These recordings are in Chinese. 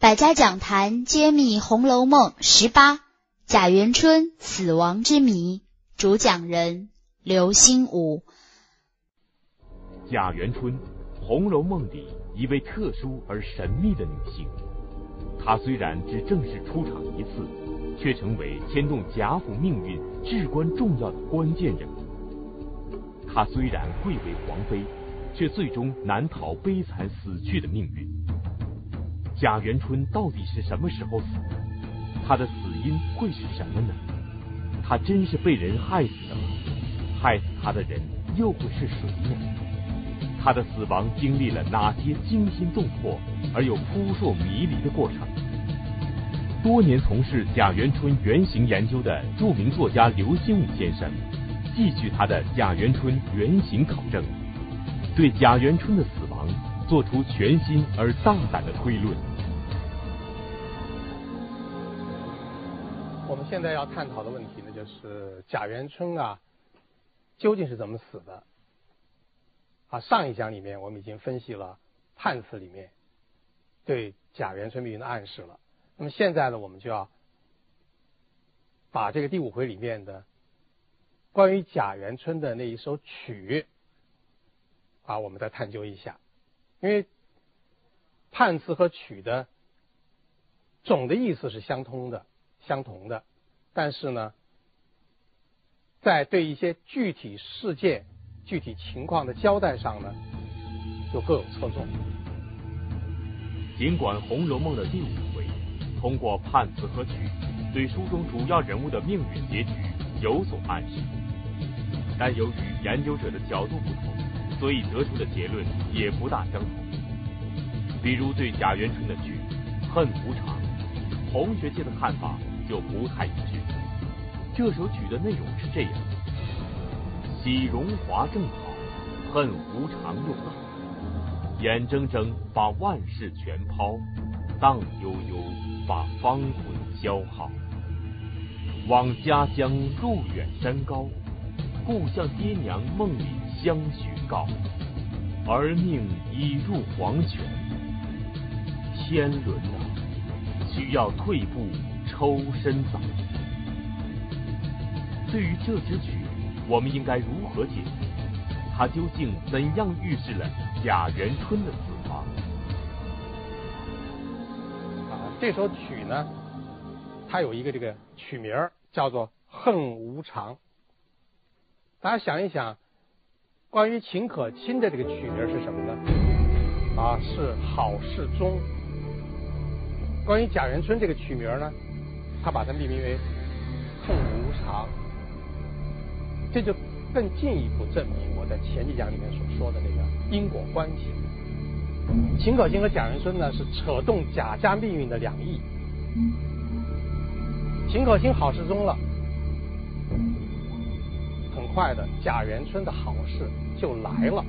百家讲坛揭秘《红楼梦》十八贾元春死亡之谜，主讲人刘心武。贾元春，《红楼梦》里一位特殊而神秘的女性。她虽然只正式出场一次，却成为牵动贾府命运至关重要的关键人物。她虽然贵为皇妃，却最终难逃悲惨死去的命运。贾元春到底是什么时候死的？他的死因会是什么呢？他真是被人害死的吗？害死他的人又会是谁呢？他的死亡经历了哪些惊心动魄而又扑朔迷离的过程？多年从事贾元春原型研究的著名作家刘心武先生，继续他的贾元春原型考证，对贾元春的死亡做出全新而大胆的推论。我们现在要探讨的问题呢，就是贾元春啊，究竟是怎么死的？啊，上一讲里面我们已经分析了判词里面对贾元春命运的暗示了。那么现在呢，我们就要把这个第五回里面的关于贾元春的那一首曲啊，我们再探究一下，因为判词和曲的总的意思是相通的。相同的，但是呢，在对一些具体事件、具体情况的交代上呢，就各有侧重。尽管《红楼梦》的第五回通过判词和曲对书中主要人物的命运结局有所暗示，但由于研究者的角度不同，所以得出的结论也不大相同。比如对贾元春的句“恨无常”，红学界的看法。就不太一致。这首曲的内容是这样：喜荣华正好，恨无常又到。眼睁睁把万事全抛，荡悠悠把芳魂消耗。往家乡路远山高，故向爹娘梦里相许告。儿命已入黄泉，天伦啊，需要退步。抽身走。对于这支曲，我们应该如何解读？它究竟怎样预示了贾元春的死亡？啊，这首曲呢，它有一个这个曲名叫做《恨无常》。大家想一想，关于秦可卿的这个曲名是什么呢？啊，是好事中。关于贾元春这个曲名呢？他把它命名为“痛无常”，这就更进一步证明我在前几讲里面所说的那个因果关系。秦可卿和贾元春呢，是扯动贾家命运的两翼。秦可卿好事中了，很快的，贾元春的好事就来了。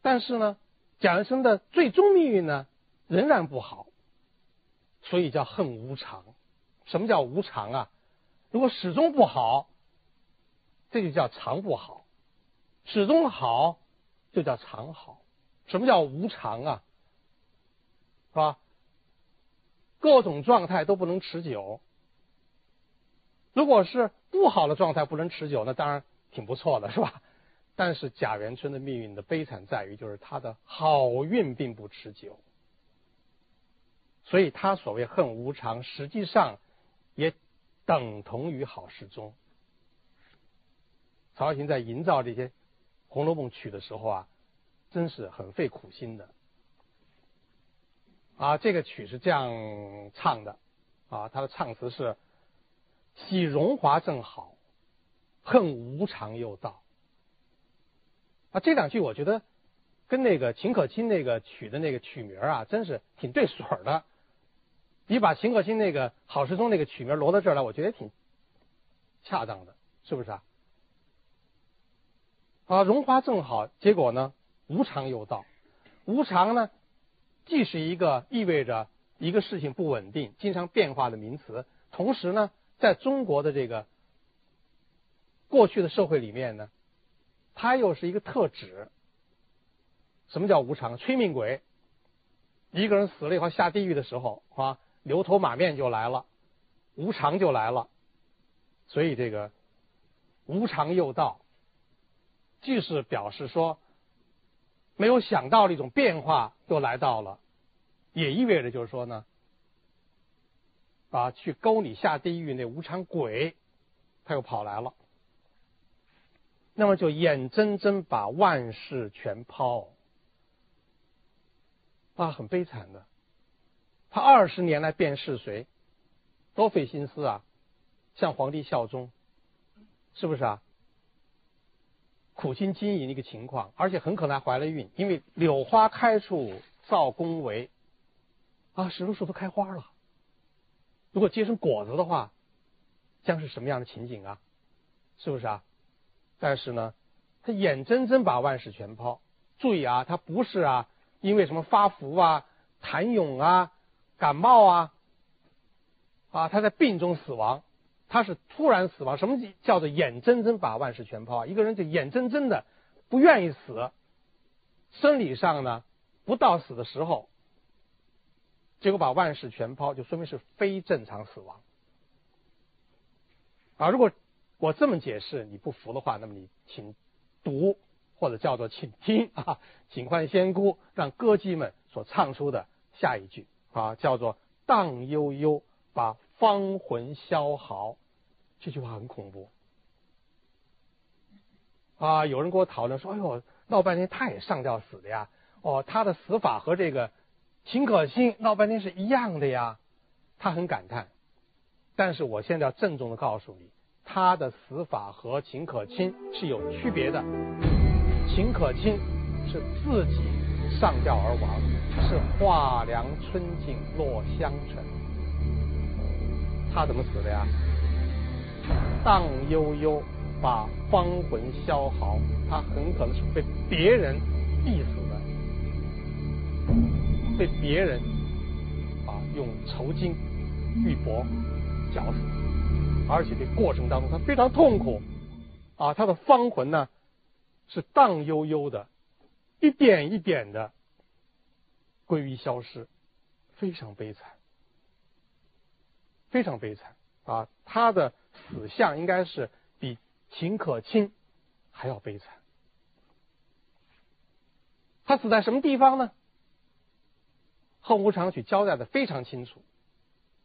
但是呢，贾元春的最终命运呢，仍然不好。所以叫恨无常。什么叫无常啊？如果始终不好，这就叫常不好；始终好，就叫常好。什么叫无常啊？是吧？各种状态都不能持久。如果是不好的状态不能持久，那当然挺不错的，是吧？但是贾元春的命运的悲惨在于，就是他的好运并不持久。所以他所谓恨无常，实际上也等同于好事中。曹雪芹在营造这些《红楼梦》曲的时候啊，真是很费苦心的。啊，这个曲是这样唱的，啊，他的唱词是：喜荣华正好，恨无常又到。啊，这两句我觉得跟那个秦可卿那个曲的那个曲名啊，真是挺对水的。你把秦可卿那个好事中那个曲名挪到这儿来，我觉得也挺恰当的，是不是啊？啊，荣华正好，结果呢，无常又到。无常呢，既是一个意味着一个事情不稳定、经常变化的名词，同时呢，在中国的这个过去的社会里面呢，它又是一个特指。什么叫无常？催命鬼一个人死了以后下地狱的时候啊，牛头马面就来了，无常就来了。所以这个无常又到，既是表示说没有想到的一种变化又来到了，也意味着就是说呢，啊，去勾你下地狱那无常鬼，他又跑来了。那么就眼睁睁把万事全抛。啊，很悲惨的。他二十年来辨是谁，多费心思啊，向皇帝效忠，是不是啊？苦心经营一个情况，而且很可能还怀了孕，因为柳花开处造宫闱，啊，石榴树都开花了。如果结成果子的话，将是什么样的情景啊？是不是啊？但是呢，他眼睁睁把万事全抛。注意啊，他不是啊。因为什么发福啊、痰涌啊、感冒啊，啊，他在病中死亡，他是突然死亡。什么叫做眼睁睁把万事全抛？一个人就眼睁睁的不愿意死，生理上呢不到死的时候，结果把万事全抛，就说明是非正常死亡。啊，如果我这么解释你不服的话，那么你请读。或者叫做请听啊，请唤仙姑，让歌姬们所唱出的下一句啊，叫做荡悠悠把芳魂消耗，这句话很恐怖啊！有人跟我讨论说：“哎呦，闹半天他也上吊死的呀？哦，他的死法和这个秦可卿闹半天是一样的呀？”他很感叹。但是我现在要郑重的告诉你，他的死法和秦可卿是有区别的。秦可卿是自己上吊而亡，是画梁春景落香尘。他怎么死的呀？荡悠悠把芳魂消耗，他很可能是被别人逼死的，被别人啊用绸金、玉帛绞死，而且这过程当中他非常痛苦啊，他的芳魂呢？是荡悠悠的，一点一点的归于消失，非常悲惨，非常悲惨啊！他的死相应该是比秦可卿还要悲惨。他死在什么地方呢？《恨无常曲》交代的非常清楚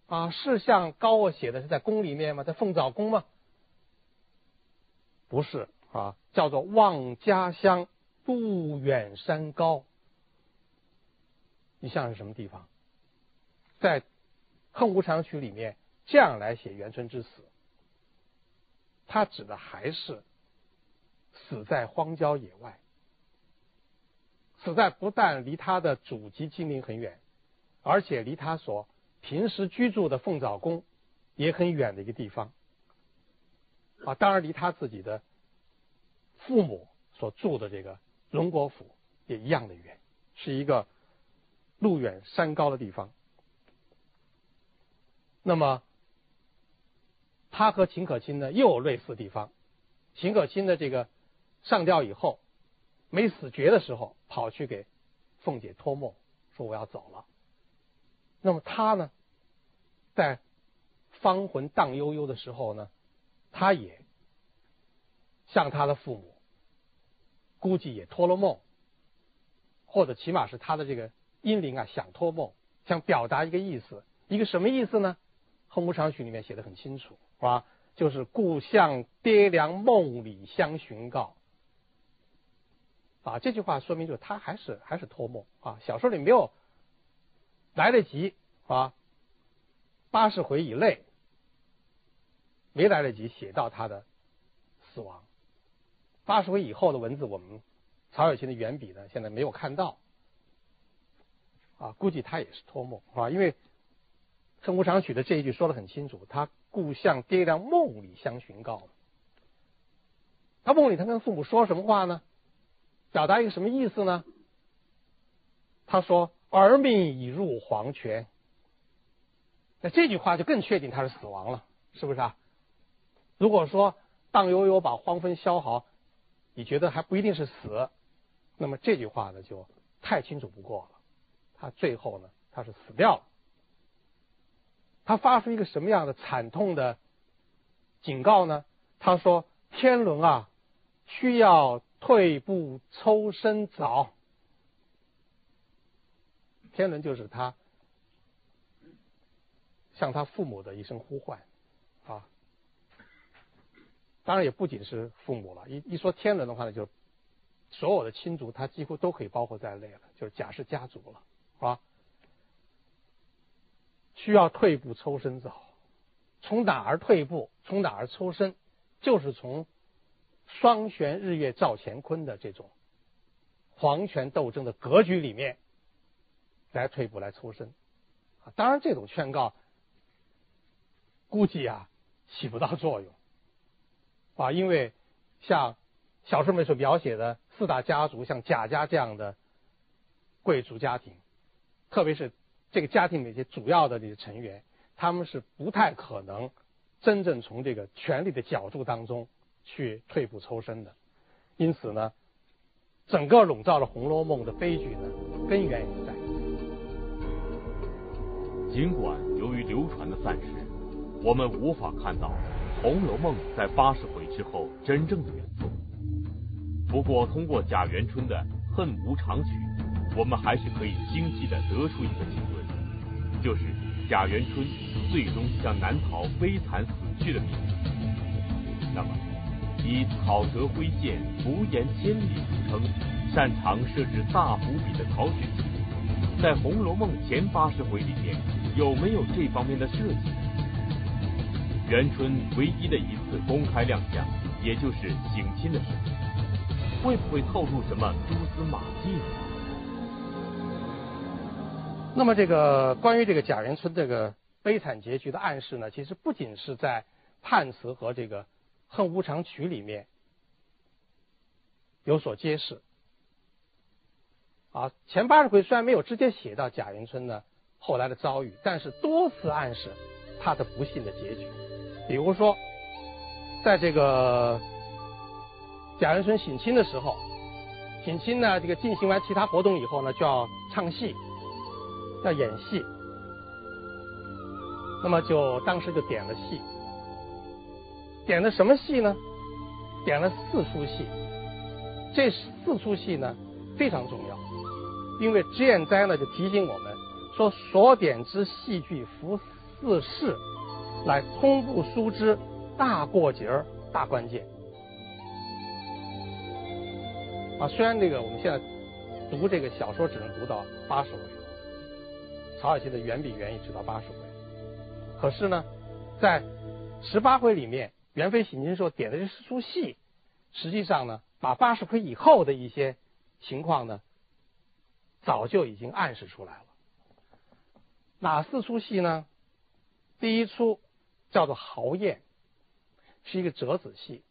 啊！是像高鹗写的是在宫里面吗？在凤藻宫吗？不是。啊，叫做望家乡不远山高。你像是什么地方？在《恨无常曲》里面这样来写元春之死，他指的还是死在荒郊野外，死在不但离他的祖籍金陵很远，而且离他所平时居住的凤藻宫也很远的一个地方。啊，当然离他自己的。父母所住的这个荣国府也一样的远，是一个路远山高的地方。那么，他和秦可卿呢又有类似地方。秦可卿的这个上吊以后没死绝的时候，跑去给凤姐托梦，说我要走了。那么他呢，在芳魂荡悠悠的时候呢，他也向他的父母。估计也托了梦，或者起码是他的这个阴灵啊想托梦，想表达一个意思，一个什么意思呢？《恨无常曲》里面写的很清楚，是吧？就是故乡爹娘梦里相寻告，啊，这句话说明就是他还是还是托梦啊。小说里没有来得及啊，八十回以内没来得及写到他的死亡。八十回以后的文字，我们曹雪芹的原笔呢，现在没有看到，啊，估计他也是托梦啊，因为《恨无常曲》的这一句说的很清楚，他故向爹娘梦里相寻告。他梦里他跟父母说什么话呢？表达一个什么意思呢？他说：“儿命已入黄泉。”那这句话就更确定他是死亡了，是不是啊？如果说荡悠悠把荒坟消耗。你觉得还不一定是死，那么这句话呢就太清楚不过了。他最后呢，他是死掉了。他发出一个什么样的惨痛的警告呢？他说：“天伦啊，需要退步抽身早。”天伦就是他向他父母的一声呼唤啊。当然也不仅是父母了，一一说天伦的话呢，就所有的亲族，他几乎都可以包括在内了，就是贾氏家族了，啊，需要退步抽身走，从哪儿退步，从哪儿抽身，就是从双悬日月照乾坤的这种皇权斗争的格局里面来退步来抽身，啊，当然这种劝告估计啊起不到作用。啊，因为像小说里所描写的四大家族，像贾家这样的贵族家庭，特别是这个家庭的一些主要的这些成员，他们是不太可能真正从这个权力的角逐当中去退步抽身的。因此呢，整个笼罩了《红楼梦》的悲剧呢，根源也在。尽管由于流传的散失，我们无法看到。《红楼梦》在八十回之后真正的原作。不过，通过贾元春的《恨无常》曲，我们还是可以清晰的得出一个结论，就是贾元春最终将难逃悲惨死去的命运。那么，以草蛇灰线、胡言千里著称，擅长设置大伏笔的曹雪芹，在《红楼梦》前八十回里面有没有这方面的设计？元春唯一的一次公开亮相，也就是省亲的时候，会不会透露什么蛛丝马迹呢？那么，这个关于这个贾元春这个悲惨结局的暗示呢，其实不仅是在判词和这个《恨无常曲》里面有所揭示。啊，前八十回虽然没有直接写到贾元春呢后来的遭遇，但是多次暗示他的不幸的结局。比如说，在这个贾元春省亲的时候，省亲呢，这个进行完其他活动以后呢，就要唱戏，要演戏，那么就当时就点了戏，点的什么戏呢？点了四出戏，这四出戏呢非常重要，因为脂砚斋呢就提醒我们说，所点之戏剧服四事。乃通部疏之大过节儿大关键啊！虽然这个我们现在读这个小说只能读到八十回，曹雪芹的原笔原意只到八十回，可是呢，在十八回里面，元妃省亲时候点的这四出戏，实际上呢，把八十回以后的一些情况呢，早就已经暗示出来了。哪四出戏呢？第一出。叫做豪宴，是一个折子戏，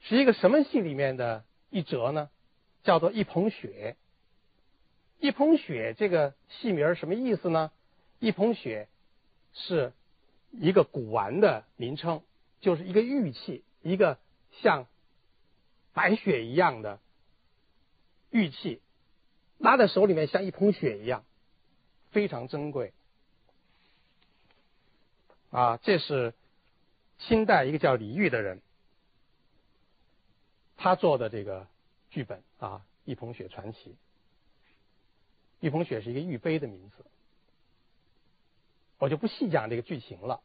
是一个什么戏里面的一折呢？叫做一捧雪。一捧雪这个戏名什么意思呢？一捧雪是一个古玩的名称，就是一个玉器，一个像白雪一样的玉器，拿在手里面像一捧雪一样，非常珍贵。啊，这是清代一个叫李煜的人，他做的这个剧本啊，《一捧雪传奇》。一捧雪是一个玉杯的名字，我就不细讲这个剧情了。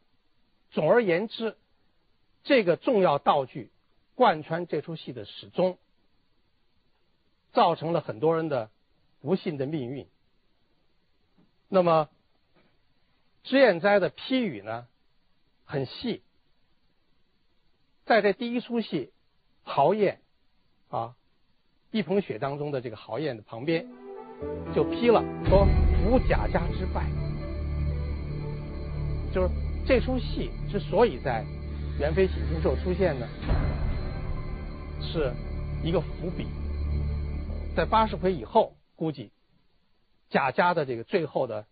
总而言之，这个重要道具贯穿这出戏的始终，造成了很多人的不幸的命运。那么，脂砚斋的批语呢？很细，在这第一出戏豪宴啊，一捧雪当中的这个豪宴的旁边，就批了说服贾家之败，就是这出戏之所以在元妃省亲时候出现呢，是一个伏笔，在八十回以后，估计贾家的这个最后的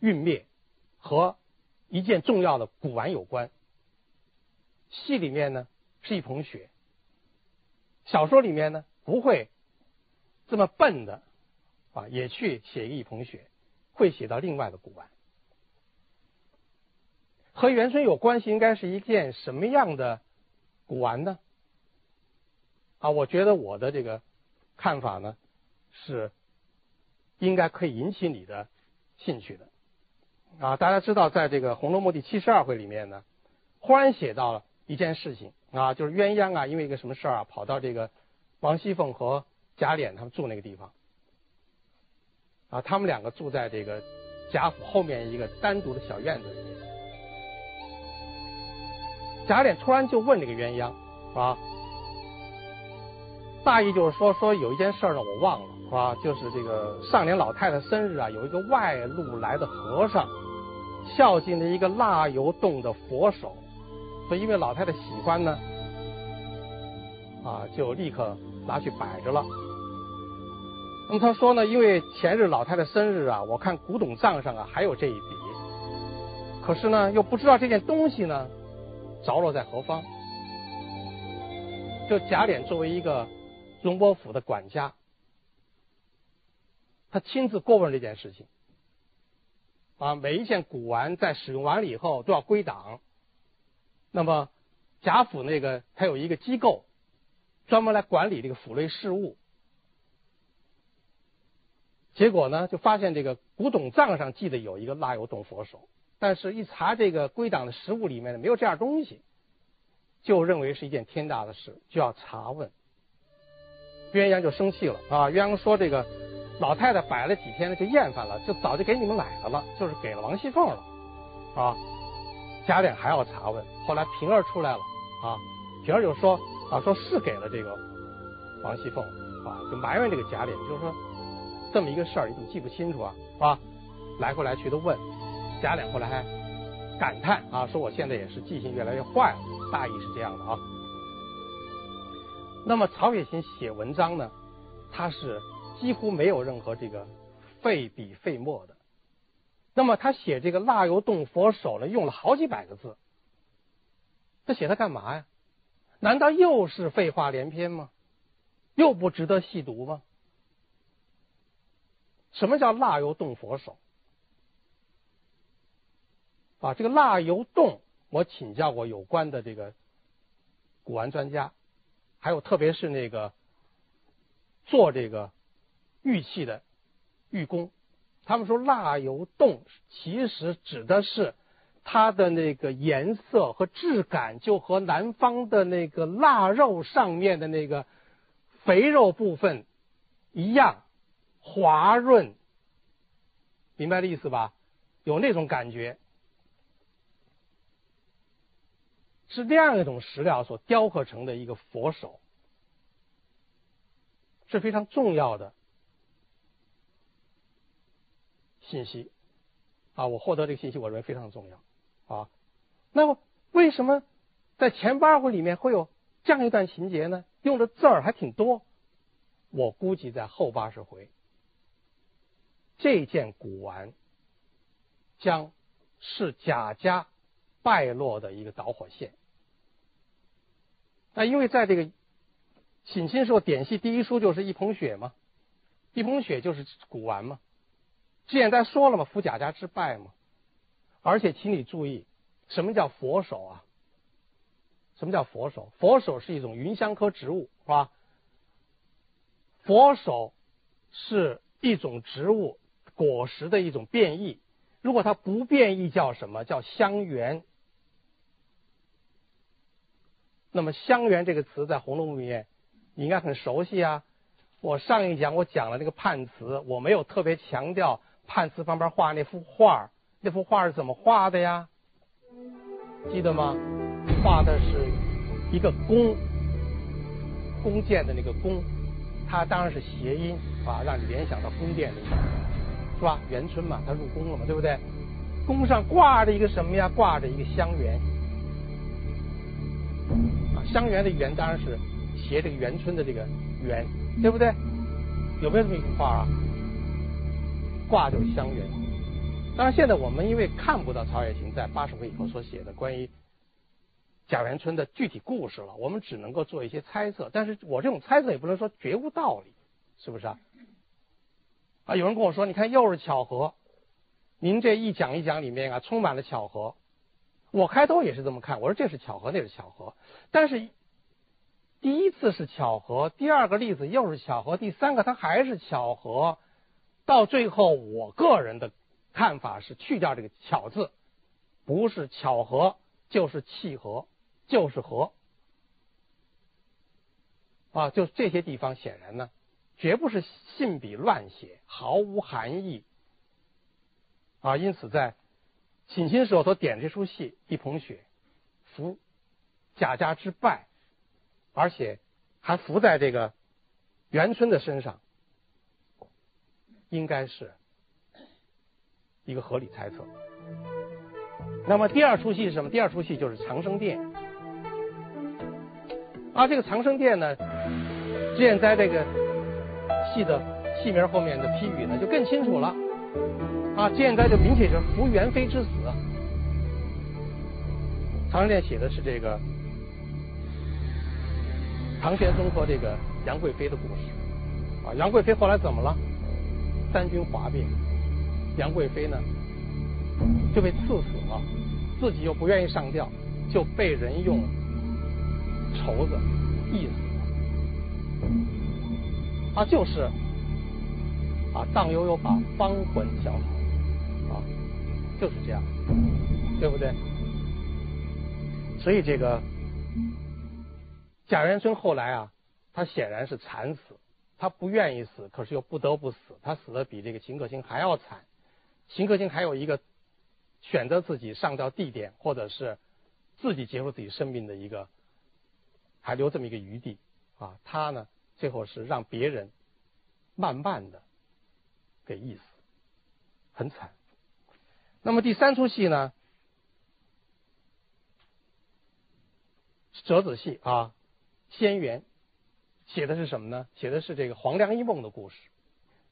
运灭和。一件重要的古玩有关，戏里面呢是一捧雪，小说里面呢不会这么笨的啊，也去写一捧雪，会写到另外的古玩。和元春有关系，应该是一件什么样的古玩呢？啊，我觉得我的这个看法呢，是应该可以引起你的兴趣的。啊，大家知道，在这个《红楼梦》第七十二回里面呢，忽然写到了一件事情啊，就是鸳鸯啊，因为一个什么事儿啊，跑到这个王熙凤和贾琏他们住那个地方。啊，他们两个住在这个贾府后面一个单独的小院子里。贾琏突然就问这个鸳鸯，啊，大意就是说，说有一件事呢，我忘了，啊，就是这个上年老太太生日啊，有一个外路来的和尚，孝敬了一个蜡油洞的佛手，所以因为老太太喜欢呢，啊，就立刻拿去摆着了。那么他说呢，因为前日老太太生日啊，我看古董账上啊还有这一笔，可是呢又不知道这件东西呢着落在何方。就贾琏作为一个荣国府的管家，他亲自过问这件事情，啊，每一件古玩在使用完了以后都要归档。那么贾府那个他有一个机构，专门来管理这个府内事务。结果呢，就发现这个古董账上记得有一个蜡油洞佛手，但是一查这个归档的实物里面呢，没有这样东西，就认为是一件天大的事，就要查问。鸳鸯就生气了啊！鸳鸯说：“这个老太太摆了几天了，就厌烦了，就早就给你们来了了，就是给了王熙凤了啊。”贾琏还要查问，后来平儿出来了啊，平儿就说：“啊，说是给了这个王熙凤啊，就埋怨这个贾琏，就是说。”这么一个事儿，你怎么记不清楚啊？是吧？来回来去的问，贾琏后来还感叹啊，说我现在也是记性越来越坏了。大意是这样的啊。那么曹雪芹写文章呢，他是几乎没有任何这个费笔费墨的。那么他写这个蜡油洞佛手呢，用了好几百个字。他写它干嘛呀？难道又是废话连篇吗？又不值得细读吗？什么叫蜡油洞佛手？啊，这个蜡油洞，我请教过有关的这个古玩专家，还有特别是那个做这个玉器的玉工，他们说蜡油洞其实指的是它的那个颜色和质感，就和南方的那个腊肉上面的那个肥肉部分一样。滑润，明白的意思吧？有那种感觉，是这样一种石料所雕刻成的一个佛手，是非常重要的信息啊！我获得这个信息，我认为非常重要啊。那么，为什么在前八回里面会有这样一段情节呢？用的字儿还挺多，我估计在后八十回。这件古玩将是贾家败落的一个导火线。那因为在这个省亲时候典戏第一书就是一捧雪嘛，一捧雪就是古玩嘛。之前在说了嘛，扶贾家之败嘛。而且请你注意，什么叫佛手啊？什么叫佛手？佛手是一种芸香科植物，是吧？佛手是一种植物。果实的一种变异，如果它不变异，叫什么叫香橼？那么香橼这个词在《红楼梦》里面，你应该很熟悉啊。我上一讲我讲了那个判词，我没有特别强调判词旁边画那幅画，那幅画是怎么画的呀？记得吗？画的是一个弓，弓箭的那个弓，它当然是谐音啊，让你联想到宫殿那个。是吧？元春嘛，他入宫了嘛，对不对？宫上挂着一个什么呀？挂着一个香橼啊，香橼的橼当然是写这个元春的这个橼，对不对？有没有这么一幅画啊？挂就是香橼。当然，现在我们因为看不到曹雪芹在八十回以后所写的关于贾元春的具体故事了，我们只能够做一些猜测。但是我这种猜测也不能说绝无道理，是不是啊？啊，有人跟我说，你看又是巧合，您这一讲一讲里面啊，充满了巧合。我开头也是这么看，我说这是巧合，那是巧合。但是第一次是巧合，第二个例子又是巧合，第三个它还是巧合。到最后，我个人的看法是去掉这个“巧”字，不是巧合就是契合，就是合。啊，就这些地方显然呢。绝不是信笔乱写，毫无含义啊！因此，在请亲时候所点这出戏《一捧雪》，伏贾家之败，而且还伏在这个元春的身上，应该是一个合理猜测。那么第二出戏是什么？第二出戏就是长生殿啊！这个长生殿呢，现在这个。戏的戏名后面的批语呢，就更清楚了啊！现在就明显是扶元妃之死。长生殿写的是这个唐玄宗和这个杨贵妃的故事啊。杨贵妃后来怎么了？三军哗变，杨贵妃呢就被赐死了，自己又不愿意上吊，就被人用绸子缢死。他就是啊，荡悠悠把芳魂消耗啊，就是这样，对不对？所以这个贾元春后来啊，他显然是惨死，他不愿意死，可是又不得不死，他死的比这个秦可卿还要惨。秦可卿还有一个选择自己上吊地点，或者是自己结束自己生命的一个，还留这么一个余地啊，他呢？最后是让别人慢慢的给缢死，很惨。那么第三出戏呢？折子戏啊，《仙缘》写的是什么呢？写的是这个黄粱一梦的故事。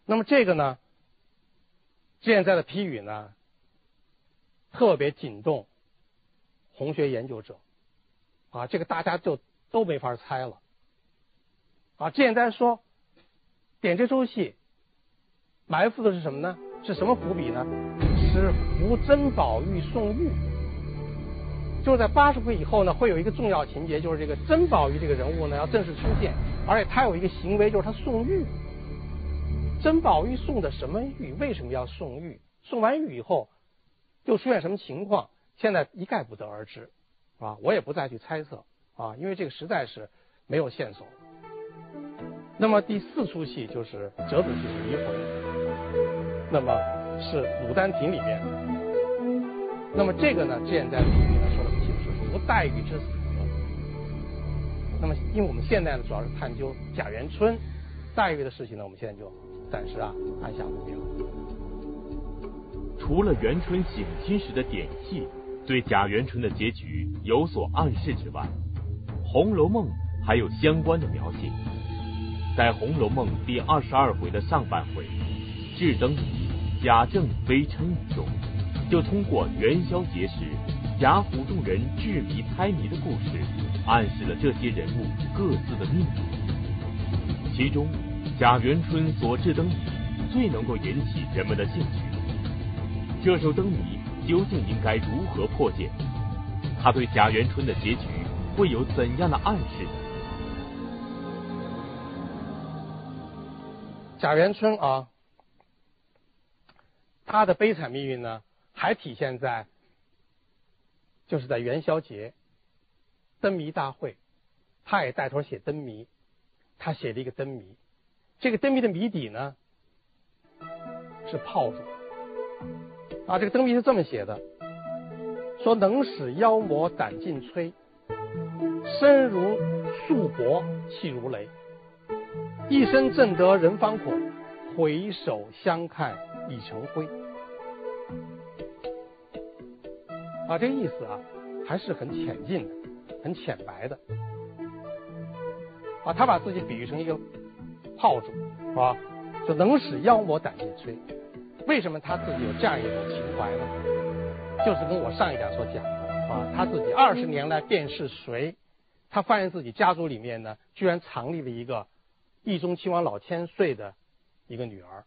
那么这个呢，现在的批语呢，特别惊动红学研究者啊，这个大家就都没法猜了。啊，简单说点这出戏，埋伏的是什么呢？是什么伏笔呢？是扶珍宝玉送玉。就是在八十回以后呢，会有一个重要情节，就是这个珍宝玉这个人物呢要正式出现，而且他有一个行为，就是他送玉。珍宝玉送的什么玉？为什么要送玉？送完玉以后又出现什么情况？现在一概不得而知，啊，我也不再去猜测啊，因为这个实在是没有线索。那么第四出戏就是折子戏是离魂，那么是《牡丹亭》里面。那么这个呢，现在里面呢说的很清楚，是黛玉之死。那么因为我们现在呢主要是探究贾元春、黛玉的事情呢，我们现在就暂时啊按下不表。除了元春省亲时的点戏对贾元春的结局有所暗示之外，《红楼梦》还有相关的描写。在《红楼梦》第二十二回的上半回“智灯谜，贾政悲称语”中，就通过元宵节时贾府众人智谜猜谜的故事，暗示了这些人物各自的命运。其中，贾元春所制灯谜最能够引起人们的兴趣。这首灯谜究竟应该如何破解？他对贾元春的结局会有怎样的暗示？贾元春啊，他的悲惨命运呢，还体现在，就是在元宵节灯谜大会，他也带头写灯谜，他写了一个灯谜，这个灯谜的谜底呢是炮竹啊，这个灯谜是这么写的，说能使妖魔胆尽摧，身如束帛气如雷。一生正得人方苦，回首相看已成灰。啊，这个意思啊，还是很浅近的，很浅白的。啊，他把自己比喻成一个炮竹，啊？就能使妖魔胆尽摧。为什么他自己有这样一种情怀呢？就是跟我上一讲所讲的啊，他自己二十年来便是谁，他发现自己家族里面呢，居然藏匿了一个。义宗亲王老千岁的一个女儿，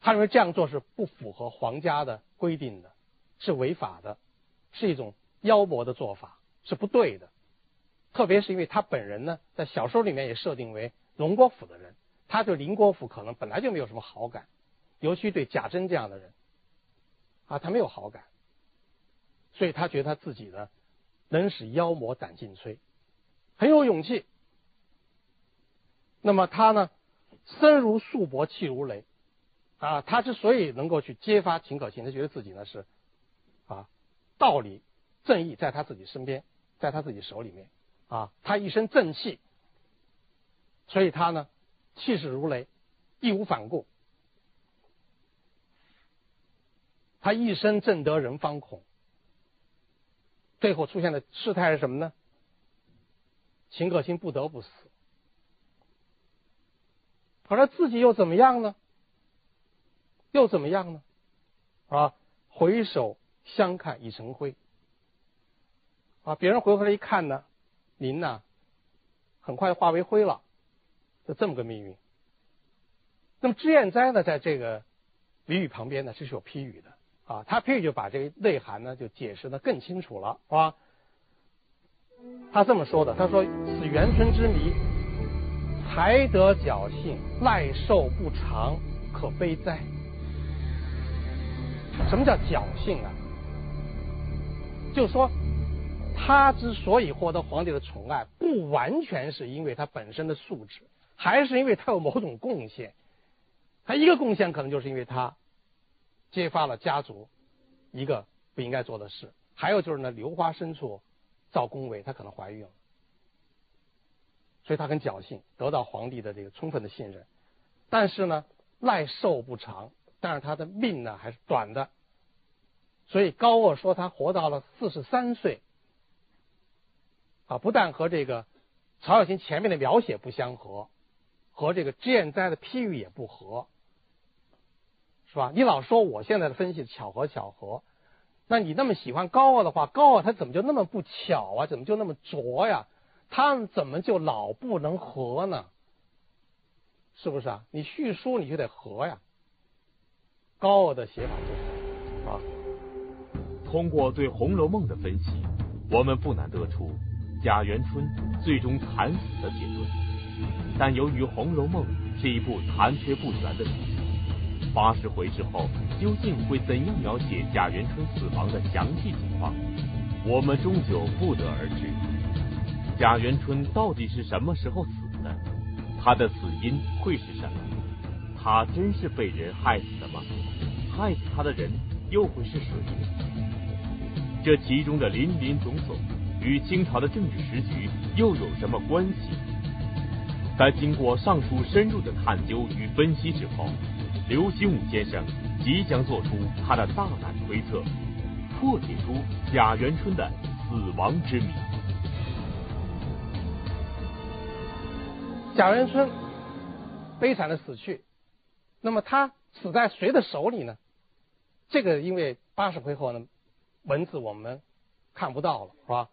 他认为这样做是不符合皇家的规定的，是违法的，是一种妖魔的做法，是不对的。特别是因为他本人呢，在小说里面也设定为荣国府的人，他对林国府可能本来就没有什么好感，尤其对贾珍这样的人，啊，他没有好感，所以他觉得他自己呢，能使妖魔胆尽摧，很有勇气。那么他呢，身如束帛，气如雷。啊，他之所以能够去揭发秦可卿，他觉得自己呢是啊，道理正义在他自己身边，在他自己手里面啊，他一身正气，所以他呢气势如雷，义无反顾，他一生正得人方恐，最后出现的事态是什么呢？秦可卿不得不死，可是自己又怎么样呢？又怎么样呢？啊，回首相看已成灰。啊，别人回过来一看呢，您呢，很快化为灰了，就这么个命运。那么脂砚斋呢，在这个俚语旁边呢，这是有批语的啊，他批语就把这个内涵呢，就解释的更清楚了，是吧？他这么说的，他说：“此元春之谜，才得侥幸，赖寿不长，可悲哉。”什么叫侥幸啊？就说，他之所以获得皇帝的宠爱，不完全是因为他本身的素质，还是因为他有某种贡献。他一个贡献可能就是因为他揭发了家族一个不应该做的事，还有就是呢，流花深处造宫闱，她可能怀孕了，所以他很侥幸得到皇帝的这个充分的信任。但是呢，赖寿不长。但是他的命呢还是短的，所以高鹗说他活到了四十三岁，啊，不但和这个曹雪芹前面的描写不相合，和这个脂砚斋的批语也不合，是吧？你老说我现在的分析巧合巧合，那你那么喜欢高鹗的话，高鹗他怎么就那么不巧啊？怎么就那么拙呀？他们怎么就老不能合呢？是不是啊？你续书你就得合呀。高傲的写法就是啊。通过对《红楼梦》的分析，我们不难得出贾元春最终惨死的结论。但由于《红楼梦》是一部残缺不全的书，八十回之后究竟会怎样描写贾元春死亡的详细情况，我们终究不得而知。贾元春到底是什么时候死的？他的死因会是什么？他真是被人害死的吗？害死他的人又会是谁？这其中的林林总总与清朝的政治时局又有什么关系？在经过上述深入的探究与分析之后，刘心武先生即将做出他的大胆推测，破解出贾元春的死亡之谜。贾元春悲惨的死去，那么他死在谁的手里呢？这个因为八十回后呢，文字我们看不到了，是吧？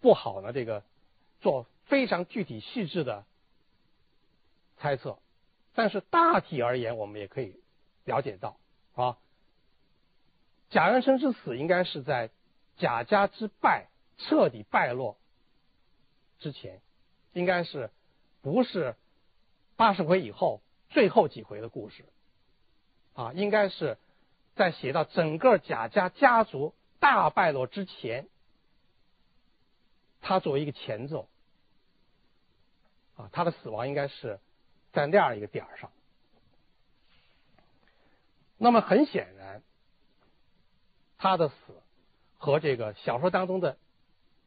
不好呢，这个做非常具体细致的猜测，但是大体而言，我们也可以了解到，啊，贾元春之死应该是在贾家之败彻底败落之前，应该是不是八十回以后最后几回的故事，啊，应该是。在写到整个贾家家族大败落之前，他作为一个前奏，啊，他的死亡应该是在那样一个点上。那么很显然，他的死和这个小说当中的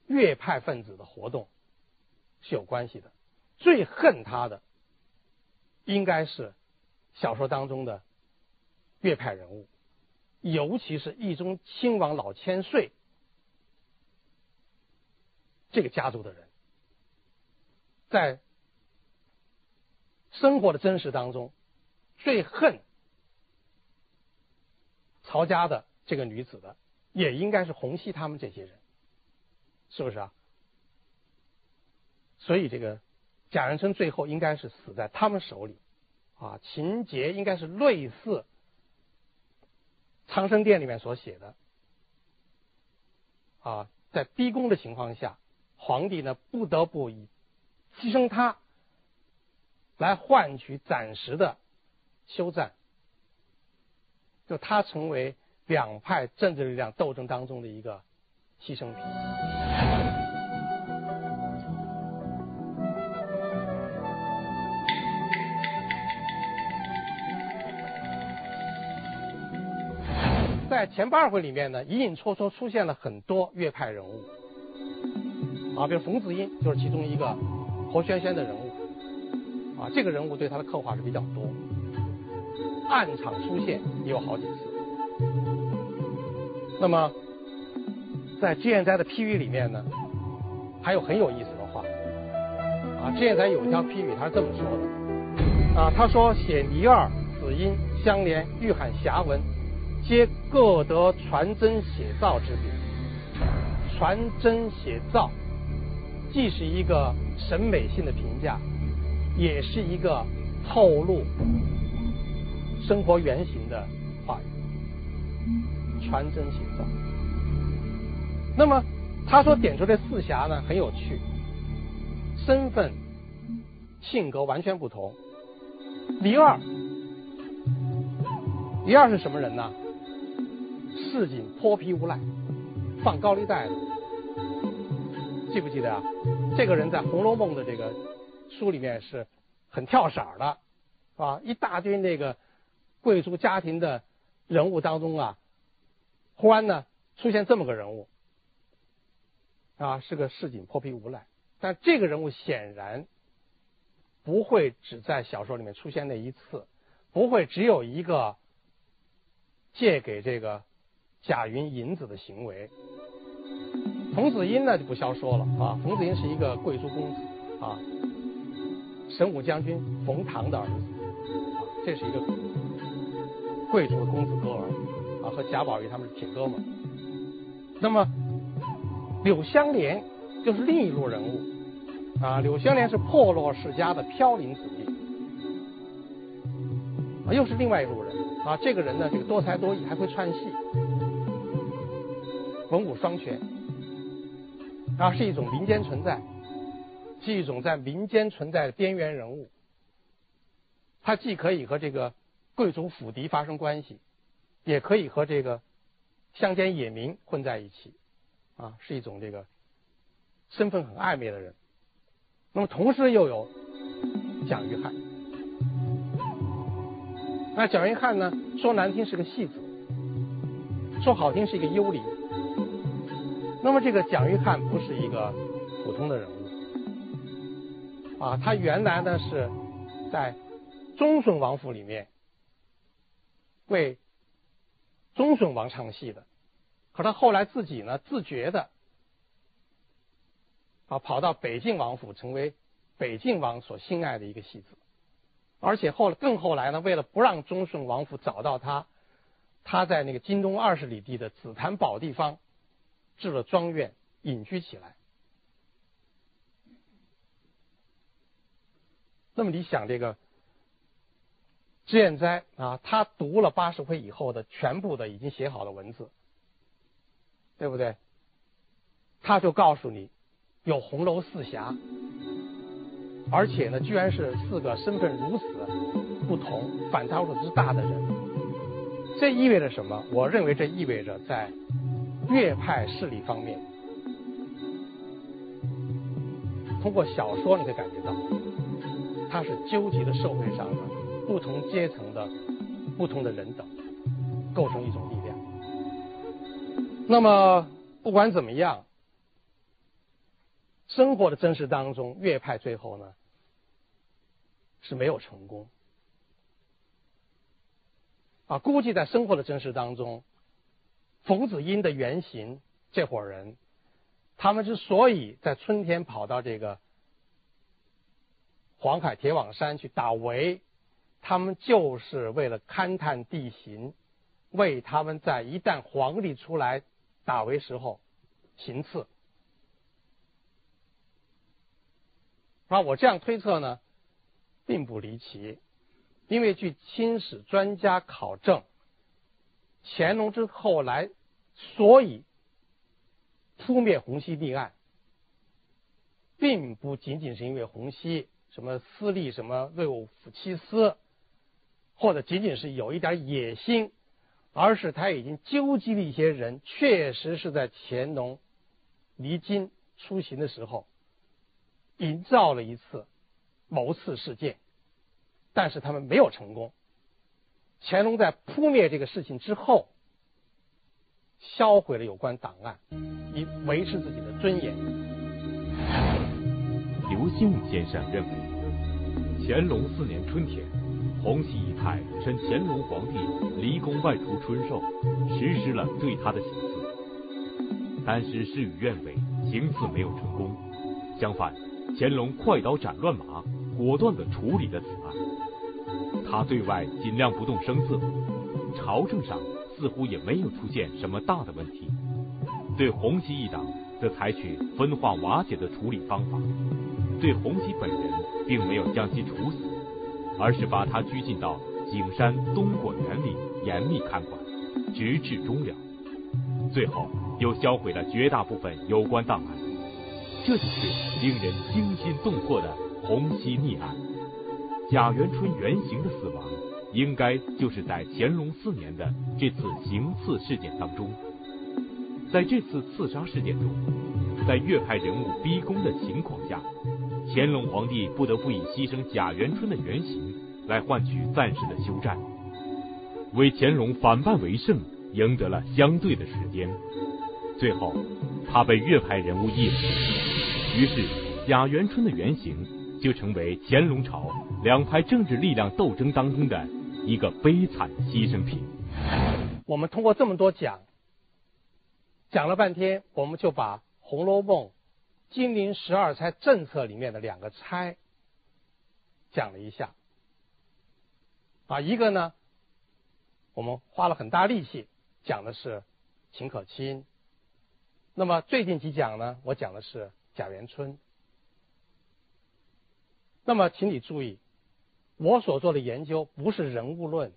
岳派分子的活动是有关系的。最恨他的，应该是小说当中的岳派人物。尤其是义中亲王老千岁这个家族的人，在生活的真实当中，最恨曹家的这个女子的，也应该是洪熙他们这些人，是不是啊？所以这个贾元春最后应该是死在他们手里。啊，情节应该是类似《长生殿》里面所写的。啊，在逼宫的情况下，皇帝呢不得不以牺牲他来换取暂时的休战，就他成为两派政治力量斗争当中的一个牺牲品。在前八回里面呢，隐隐绰绰出现了很多岳派人物，啊，比如冯子英就是其中一个活轩轩的人物，啊，这个人物对他的刻画是比较多，暗场出现也有好几次。那么，在脂砚斋的批语里面呢，还有很有意思的话，啊，脂砚斋有一条批语，他是这么说的，啊，他说写倪二、子英相连，欲喊侠文。皆各得传真写照之笔，传真写照既是一个审美性的评价，也是一个透露生活原型的话语。传真写照。那么他所点出的四侠呢，很有趣，身份、性格完全不同。李二，李二是什么人呢？市井泼皮无赖，放高利贷的，记不记得啊？这个人在《红楼梦》的这个书里面是很跳色的，啊，一大堆那个贵族家庭的人物当中啊，忽然呢出现这么个人物，啊，是个市井泼皮无赖。但这个人物显然不会只在小说里面出现那一次，不会只有一个借给这个。贾云银子的行为，冯子英呢就不消说了啊。冯子英是一个贵族公子啊，神武将军冯唐的儿子，这是一个贵族的公子哥儿啊，和贾宝玉他们是铁哥们。那么柳湘莲就是另一路人物啊，柳湘莲是破落世家的飘零子弟啊，又是另外一路人啊。这个人呢，这个多才多艺，还会串戏。文武双全，啊，是一种民间存在，是一种在民间存在的边缘人物。他既可以和这个贵族府邸发生关系，也可以和这个乡间野民混在一起，啊，是一种这个身份很暧昧的人。那么同时又有蒋玉菡，那蒋玉菡呢，说难听是个戏子，说好听是一个幽灵。那么这个蒋玉菡不是一个普通的人物，啊，他原来呢是在忠顺王府里面为忠顺王唱戏的，可他后来自己呢自觉的啊跑到北静王府成为北静王所心爱的一个戏子，而且后更后来呢为了不让忠顺王府找到他，他在那个京东二十里地的紫檀堡地方。置了庄院，隐居起来。那么你想，这个脂砚斋啊，他读了八十回以后的全部的已经写好的文字，对不对？他就告诉你，有红楼四侠，而且呢，居然是四个身份如此不同、反差如此之大的人。这意味着什么？我认为这意味着在。岳派势力方面，通过小说你可以感觉到，它是纠集了社会上的不同阶层的不同的人等，构成一种力量。那么不管怎么样，生活的真实当中，岳派最后呢是没有成功。啊，估计在生活的真实当中。冯子英的原型，这伙人，他们之所以在春天跑到这个黄海铁网山去打围，他们就是为了勘探地形，为他们在一旦皇帝出来打围时候行刺。那，我这样推测呢，并不离奇，因为据清史专家考证，乾隆之后来，所以扑灭洪熙帝案，并不仅仅是因为洪熙什么私立什么魏武夫妻私，或者仅仅是有一点野心，而是他已经纠集了一些人，确实是在乾隆离京出行的时候，营造了一次谋刺事件。但是他们没有成功。乾隆在扑灭这个事情之后，销毁了有关档案，以维持自己的尊严。刘心武先生认为，乾隆四年春天，洪熙仪太趁乾隆皇帝离宫外出春寿，实施了对他的行刺，但是事与愿违，行刺没有成功。相反，乾隆快刀斩乱麻，果断地处理了此案。他对外尽量不动声色，朝政上似乎也没有出现什么大的问题。对洪熙一党，则采取分化瓦解的处理方法。对洪熙本人，并没有将其处死，而是把他拘禁到景山东果园里严密看管，直至终了。最后又销毁了绝大部分有关档案。这就是令人惊心动魄的洪熙逆案。贾元春原型的死亡，应该就是在乾隆四年的这次行刺事件当中。在这次刺杀事件中，在粤派人物逼宫的情况下，乾隆皇帝不得不以牺牲贾元春的原型来换取暂时的休战，为乾隆反败为胜赢得了相对的时间。最后，他被粤派人物一死，于是贾元春的原型。就成为乾隆朝两派政治力量斗争当中的一个悲惨的牺牲品。我们通过这么多讲，讲了半天，我们就把《红楼梦》金陵十二钗政策里面的两个钗讲了一下。啊，一个呢，我们花了很大力气讲的是秦可卿。那么最近几讲呢，我讲的是贾元春。那么，请你注意，我所做的研究不是人物论，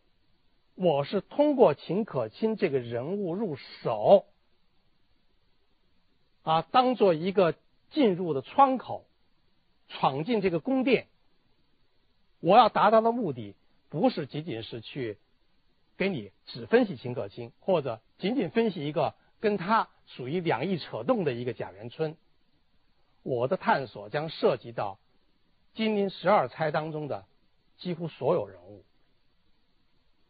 我是通过秦可卿这个人物入手，啊，当做一个进入的窗口，闯进这个宫殿。我要达到的目的，不是仅仅是去给你只分析秦可卿，或者仅仅分析一个跟他属于两翼扯动的一个贾元春。我的探索将涉及到。金陵十二钗当中的几乎所有人物，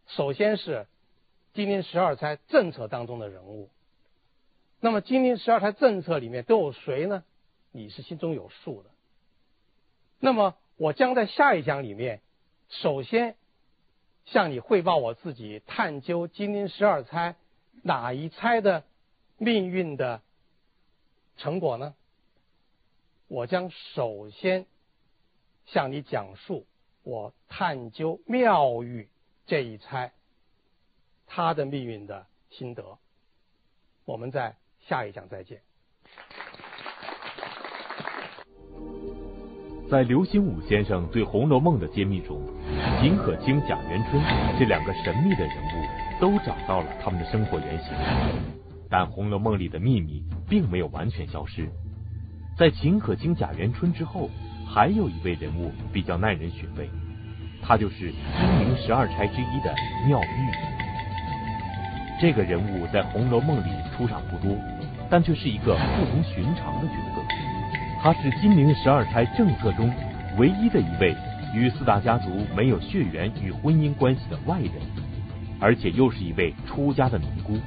首先是金陵十二钗政策当中的人物。那么金陵十二钗政策里面都有谁呢？你是心中有数的。那么我将在下一讲里面，首先向你汇报我自己探究金陵十二钗哪一钗的命运的成果呢？我将首先。向你讲述我探究妙玉这一钗她的命运的心得。我们在下一讲再见。在刘心武先生对《红楼梦》的揭秘中，秦可卿、贾元春这两个神秘的人物都找到了他们的生活原型，但《红楼梦》里的秘密并没有完全消失。在秦可卿、贾元春之后。还有一位人物比较耐人寻味，他就是金陵十二钗之一的妙玉。这个人物在《红楼梦》里出场不多，但却是一个不同寻常的角色。他是金陵十二钗政策中唯一的一位与四大家族没有血缘与婚姻关系的外人，而且又是一位出家的尼姑。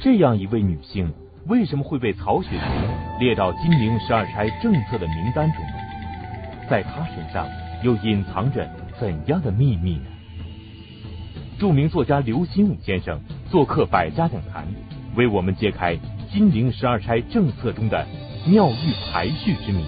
这样一位女性。为什么会被曹雪芹列到金陵十二钗政策的名单中？在他身上又隐藏着怎样的秘密呢？著名作家刘心武先生做客百家讲坛，为我们揭开金陵十二钗政策中的妙玉排序之谜。